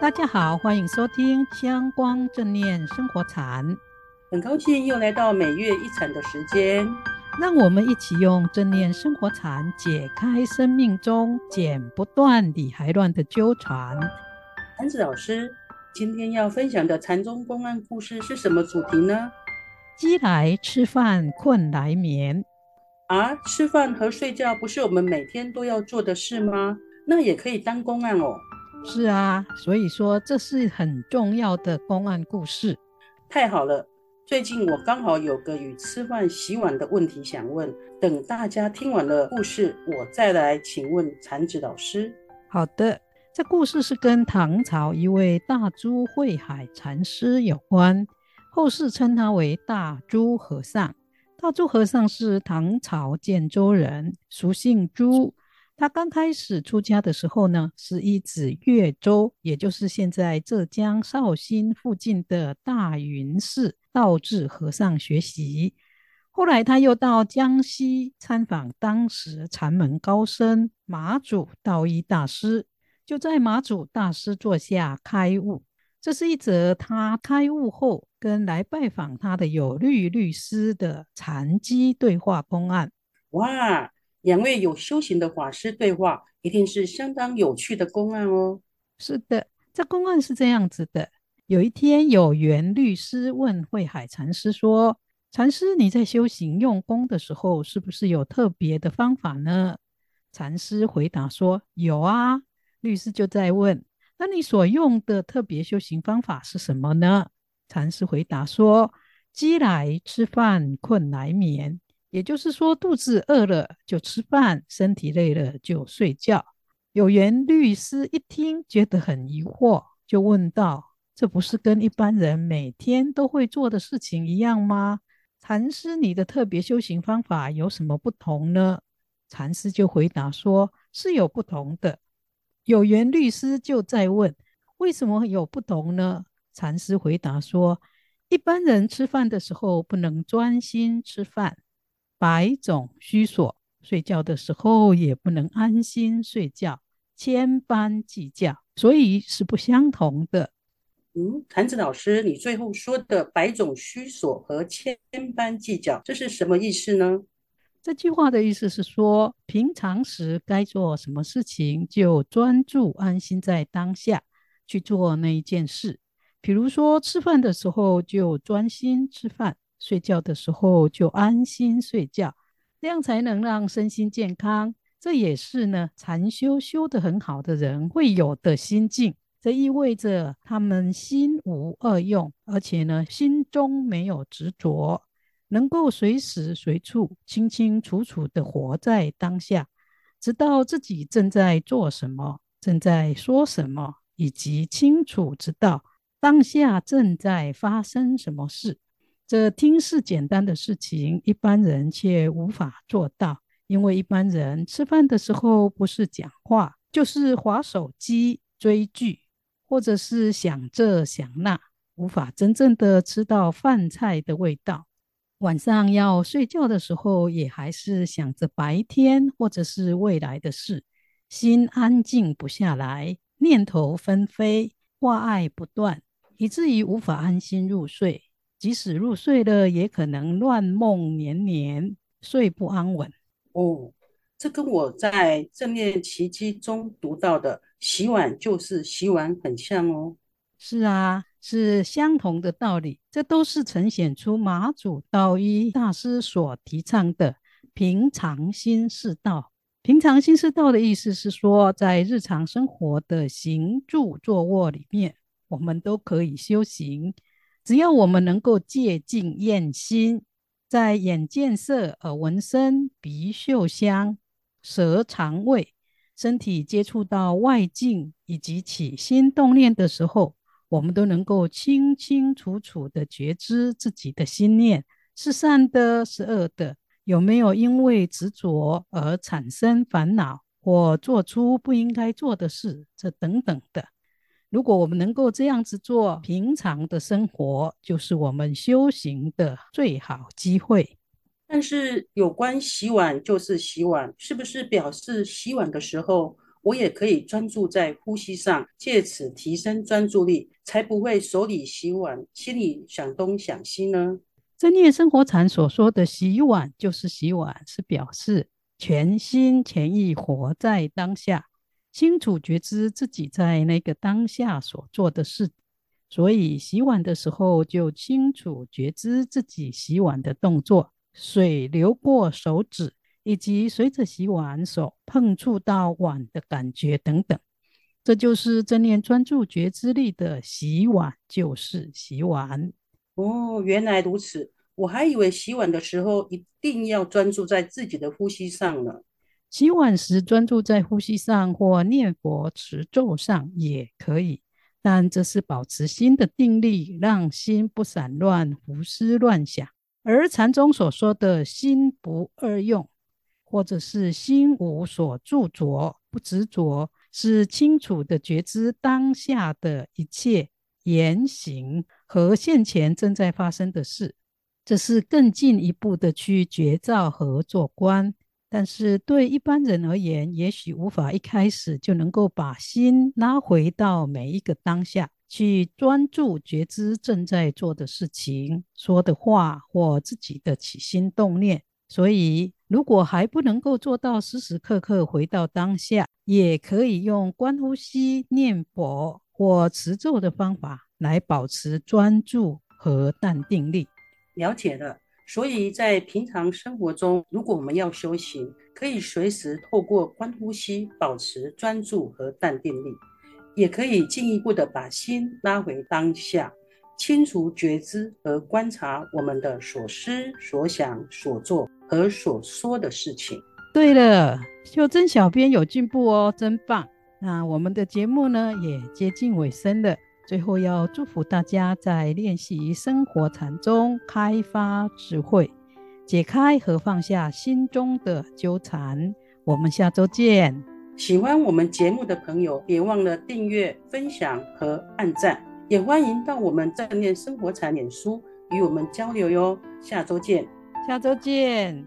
大家好，欢迎收听《香光正念生活禅》。很高兴又来到每月一禅的时间，让我们一起用正念生活禅解开生命中剪不断理还乱的纠缠。禅子老师，今天要分享的禅宗公案故事是什么主题呢？饥来吃饭，困来眠。啊，吃饭和睡觉不是我们每天都要做的事吗？那也可以当公案哦。是啊，所以说这是很重要的公案故事。太好了，最近我刚好有个与吃饭洗碗的问题想问，等大家听完了故事，我再来请问禅子老师。好的，这故事是跟唐朝一位大珠慧海禅师有关，后世称他为大珠和尚。大珠和尚是唐朝建州人，俗姓朱。他刚开始出家的时候呢，是依止越州，也就是现在浙江绍兴附近的大云寺道智和尚学习。后来他又到江西参访当时禅门高僧马祖道一大师，就在马祖大师座下开悟。这是一则他开悟后跟来拜访他的有律律师的禅机对话公案。哇！两位有修行的法师对话，一定是相当有趣的公案哦。是的，这公案是这样子的：有一天，有缘律师问慧海禅师说：“禅师，你在修行用功的时候，是不是有特别的方法呢？”禅师回答说：“有啊。”律师就在问：“那你所用的特别修行方法是什么呢？”禅师回答说：“饥来吃饭，困来眠。”也就是说，肚子饿了就吃饭，身体累了就睡觉。有缘律师一听，觉得很疑惑，就问道：“这不是跟一般人每天都会做的事情一样吗？禅师，你的特别修行方法有什么不同呢？”禅师就回答说：“是有不同的。”有缘律师就再问：“为什么有不同呢？”禅师回答说：“一般人吃饭的时候不能专心吃饭。”百种虚索，睡觉的时候也不能安心睡觉，千般计较，所以是不相同的。嗯，谭子老师，你最后说的百种虚索和千般计较，这是什么意思呢？这句话的意思是说，平常时该做什么事情，就专注安心在当下去做那一件事。比如说，吃饭的时候就专心吃饭。睡觉的时候就安心睡觉，这样才能让身心健康。这也是呢，禅修修得很好的人会有的心境。这意味着他们心无二用，而且呢，心中没有执着，能够随时随处清清楚楚地活在当下，知道自己正在做什么，正在说什么，以及清楚知道当下正在发生什么事。这听似简单的事情，一般人却无法做到，因为一般人吃饭的时候不是讲话，就是滑手机、追剧，或者是想这想那，无法真正的吃到饭菜的味道。晚上要睡觉的时候，也还是想着白天或者是未来的事，心安静不下来，念头纷飞，挂碍不断，以至于无法安心入睡。即使入睡了，也可能乱梦连连，睡不安稳。哦，这跟我在《正念奇迹》中读到的“洗碗就是洗碗”很像哦。是啊，是相同的道理。这都是呈现出马祖道一大师所提倡的平常心是道。平常心是道的意思是说，在日常生活的行住坐卧里面，我们都可以修行。只要我们能够戒静厌心，在眼见色、耳闻声、鼻嗅香、舌尝味，身体接触到外境以及起心动念的时候，我们都能够清清楚楚地觉知自己的心念是善的，是恶的，有没有因为执着而产生烦恼，或做出不应该做的事，这等等的。如果我们能够这样子做，平常的生活就是我们修行的最好机会。但是，有关洗碗就是洗碗，是不是表示洗碗的时候，我也可以专注在呼吸上，借此提升专注力，才不会手里洗碗，心里想东想西呢？正念生活禅所说的洗碗，就是洗碗，是表示全心全意活在当下，清楚觉知自己在那个当下所做的事。所以洗碗的时候，就清楚觉知自己洗碗的动作，水流过手指，以及随着洗碗手碰触到碗的感觉等等。这就是正念专注觉知力的洗碗，就是洗碗。哦，原来如此。我还以为洗碗的时候一定要专注在自己的呼吸上呢。洗碗时专注在呼吸上或念佛持咒上也可以，但这是保持心的定力，让心不散乱、胡思乱想。而禅宗所说的心不二用，或者是心无所住着、不执着，是清楚的觉知当下的一切言行。和现前正在发生的事，这是更进一步的去觉照和做观。但是对一般人而言，也许无法一开始就能够把心拉回到每一个当下，去专注觉知正在做的事情、说的话或自己的起心动念。所以，如果还不能够做到时时刻刻回到当下，也可以用观呼吸、念佛或持咒的方法。来保持专注和淡定力。了解了，所以在平常生活中，如果我们要修行，可以随时透过观呼吸保持专注和淡定力，也可以进一步的把心拉回当下，清除觉知和观察我们的所思、所想、所做和所说的事情。对了，秀珍小编有进步哦，真棒！那我们的节目呢，也接近尾声了。最后要祝福大家在练习生活禅中开发智慧，解开和放下心中的纠缠。我们下周见。喜欢我们节目的朋友，别忘了订阅、分享和按赞，也欢迎到我们正念生活禅脸书与我们交流哟。下周见，下周见。